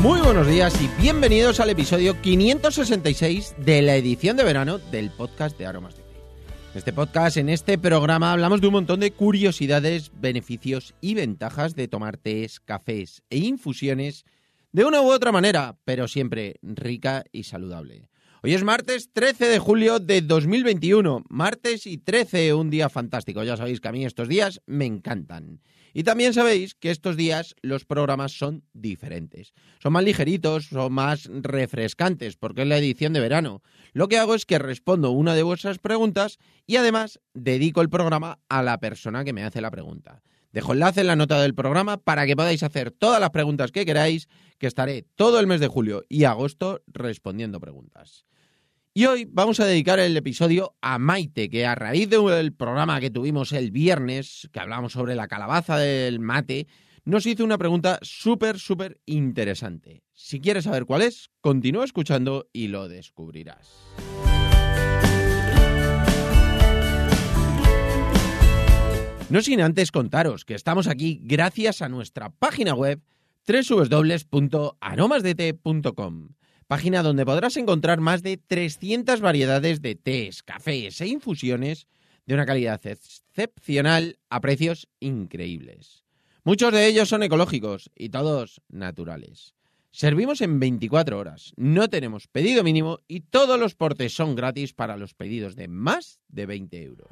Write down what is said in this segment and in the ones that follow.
Muy buenos días y bienvenidos al episodio 566 de la edición de verano del podcast de Aromas de Té. En este podcast, en este programa, hablamos de un montón de curiosidades, beneficios y ventajas de tomar tés, cafés e infusiones de una u otra manera, pero siempre rica y saludable. Hoy es martes 13 de julio de 2021, martes y 13, un día fantástico. Ya sabéis que a mí estos días me encantan. Y también sabéis que estos días los programas son diferentes. Son más ligeritos, son más refrescantes, porque es la edición de verano. Lo que hago es que respondo una de vuestras preguntas y además dedico el programa a la persona que me hace la pregunta. Dejo enlace en la nota del programa para que podáis hacer todas las preguntas que queráis, que estaré todo el mes de julio y agosto respondiendo preguntas. Y hoy vamos a dedicar el episodio a Maite, que a raíz del programa que tuvimos el viernes, que hablamos sobre la calabaza del mate, nos hizo una pregunta súper, súper interesante. Si quieres saber cuál es, continúa escuchando y lo descubrirás. No sin antes contaros que estamos aquí gracias a nuestra página web www.aromasdete.com página donde podrás encontrar más de 300 variedades de tés, cafés e infusiones de una calidad excepcional a precios increíbles. Muchos de ellos son ecológicos y todos naturales. Servimos en 24 horas, no tenemos pedido mínimo y todos los portes son gratis para los pedidos de más de 20 euros.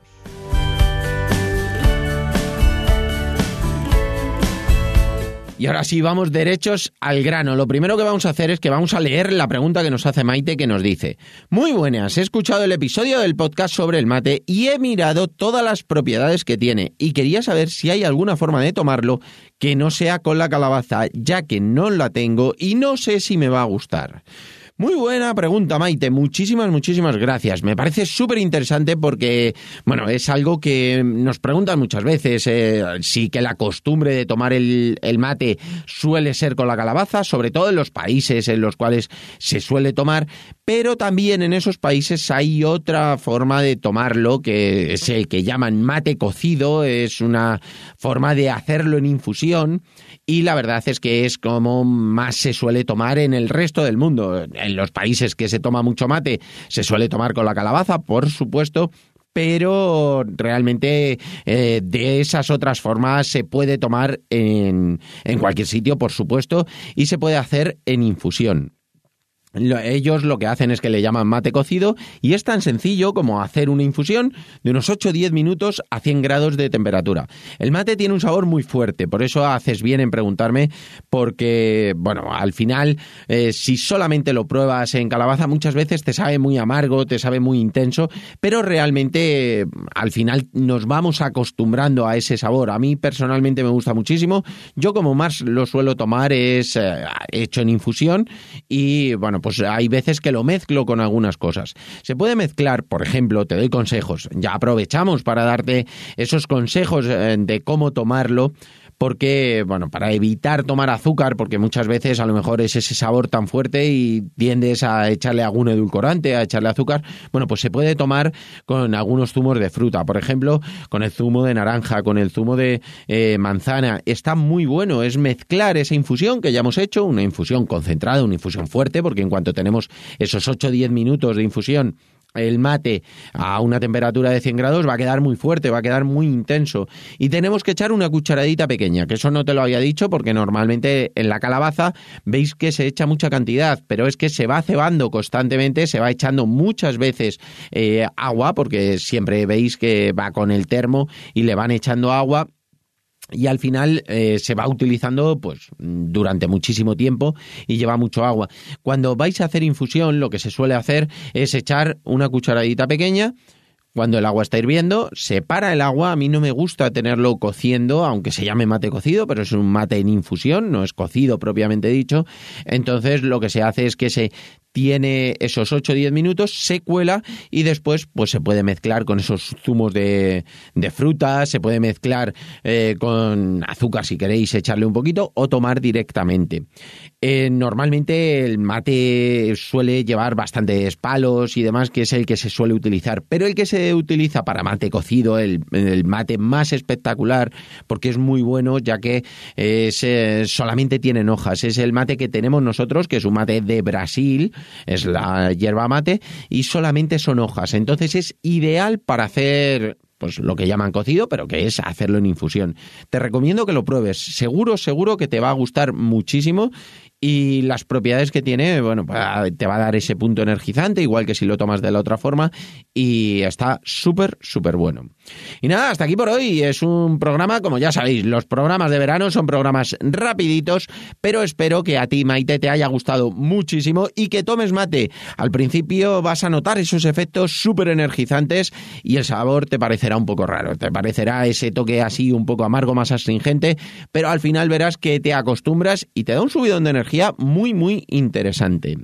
Y ahora sí, vamos derechos al grano. Lo primero que vamos a hacer es que vamos a leer la pregunta que nos hace Maite, que nos dice, muy buenas, he escuchado el episodio del podcast sobre el mate y he mirado todas las propiedades que tiene y quería saber si hay alguna forma de tomarlo que no sea con la calabaza, ya que no la tengo y no sé si me va a gustar. Muy buena pregunta, Maite. Muchísimas, muchísimas gracias. Me parece súper interesante porque, bueno, es algo que nos preguntan muchas veces. Eh, sí que la costumbre de tomar el, el, mate suele ser con la calabaza, sobre todo en los países en los cuales se suele tomar, pero también en esos países hay otra forma de tomarlo que es el que llaman mate cocido. Es una forma de hacerlo en infusión y la verdad es que es como más se suele tomar en el resto del mundo. En los países que se toma mucho mate se suele tomar con la calabaza, por supuesto, pero realmente eh, de esas otras formas se puede tomar en, en cualquier sitio, por supuesto, y se puede hacer en infusión. Ellos lo que hacen es que le llaman mate cocido y es tan sencillo como hacer una infusión de unos 8 o 10 minutos a 100 grados de temperatura. El mate tiene un sabor muy fuerte, por eso haces bien en preguntarme, porque, bueno, al final, eh, si solamente lo pruebas en calabaza, muchas veces te sabe muy amargo, te sabe muy intenso, pero realmente al final nos vamos acostumbrando a ese sabor. A mí personalmente me gusta muchísimo. Yo como más lo suelo tomar es eh, hecho en infusión y, bueno, pues hay veces que lo mezclo con algunas cosas. Se puede mezclar, por ejemplo, te doy consejos, ya aprovechamos para darte esos consejos eh, de cómo tomarlo porque, bueno, para evitar tomar azúcar, porque muchas veces a lo mejor es ese sabor tan fuerte y tiendes a echarle algún edulcorante, a echarle azúcar, bueno, pues se puede tomar con algunos zumos de fruta, por ejemplo, con el zumo de naranja, con el zumo de eh, manzana. Está muy bueno, es mezclar esa infusión que ya hemos hecho, una infusión concentrada, una infusión fuerte, porque en cuanto tenemos esos 8 o 10 minutos de infusión, el mate a una temperatura de 100 grados va a quedar muy fuerte, va a quedar muy intenso. Y tenemos que echar una cucharadita pequeña, que eso no te lo había dicho porque normalmente en la calabaza veis que se echa mucha cantidad, pero es que se va cebando constantemente, se va echando muchas veces eh, agua, porque siempre veis que va con el termo y le van echando agua y al final eh, se va utilizando pues durante muchísimo tiempo y lleva mucho agua. Cuando vais a hacer infusión, lo que se suele hacer es echar una cucharadita pequeña cuando el agua está hirviendo, separa el agua. A mí no me gusta tenerlo cociendo, aunque se llame mate cocido, pero es un mate en infusión, no es cocido propiamente dicho. Entonces lo que se hace es que se tiene esos 8 o 10 minutos, se cuela y después pues se puede mezclar con esos zumos de, de frutas, se puede mezclar eh, con azúcar si queréis echarle un poquito o tomar directamente. Eh, normalmente el mate suele llevar bastantes palos y demás, que es el que se suele utilizar, pero el que se se utiliza para mate cocido, el, mate más espectacular, porque es muy bueno, ya que eh, solamente tienen hojas. Es el mate que tenemos nosotros, que es un mate de Brasil, es la hierba mate, y solamente son hojas. Entonces es ideal para hacer pues lo que llaman cocido, pero que es hacerlo en infusión. Te recomiendo que lo pruebes. Seguro, seguro que te va a gustar muchísimo y las propiedades que tiene, bueno, pues, te va a dar ese punto energizante, igual que si lo tomas de la otra forma, y está súper, súper bueno. Y nada, hasta aquí por hoy. Es un programa, como ya sabéis, los programas de verano son programas rapiditos, pero espero que a ti, Maite, te haya gustado muchísimo y que tomes mate. Al principio vas a notar esos efectos súper energizantes y el sabor te parecerá un poco raro, te parecerá ese toque así un poco amargo, más astringente, pero al final verás que te acostumbras y te da un subidón de energía muy, muy interesante.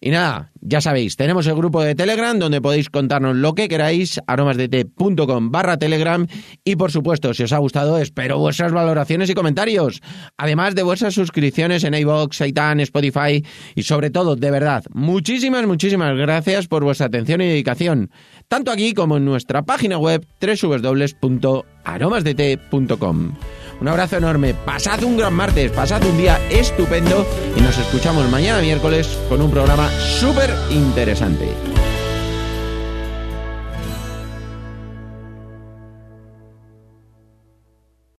Y nada, ya sabéis, tenemos el grupo de Telegram donde podéis contarnos lo que queráis, aromasdt.com barra Telegram y por supuesto, si os ha gustado, espero vuestras valoraciones y comentarios, además de vuestras suscripciones en iVoox, Saitan, Spotify y sobre todo, de verdad, muchísimas, muchísimas gracias por vuestra atención y dedicación, tanto aquí como en nuestra página web www.aromasdt.com. Un abrazo enorme, pasad un gran martes, pasad un día estupendo y nos escuchamos mañana miércoles con un programa súper interesante.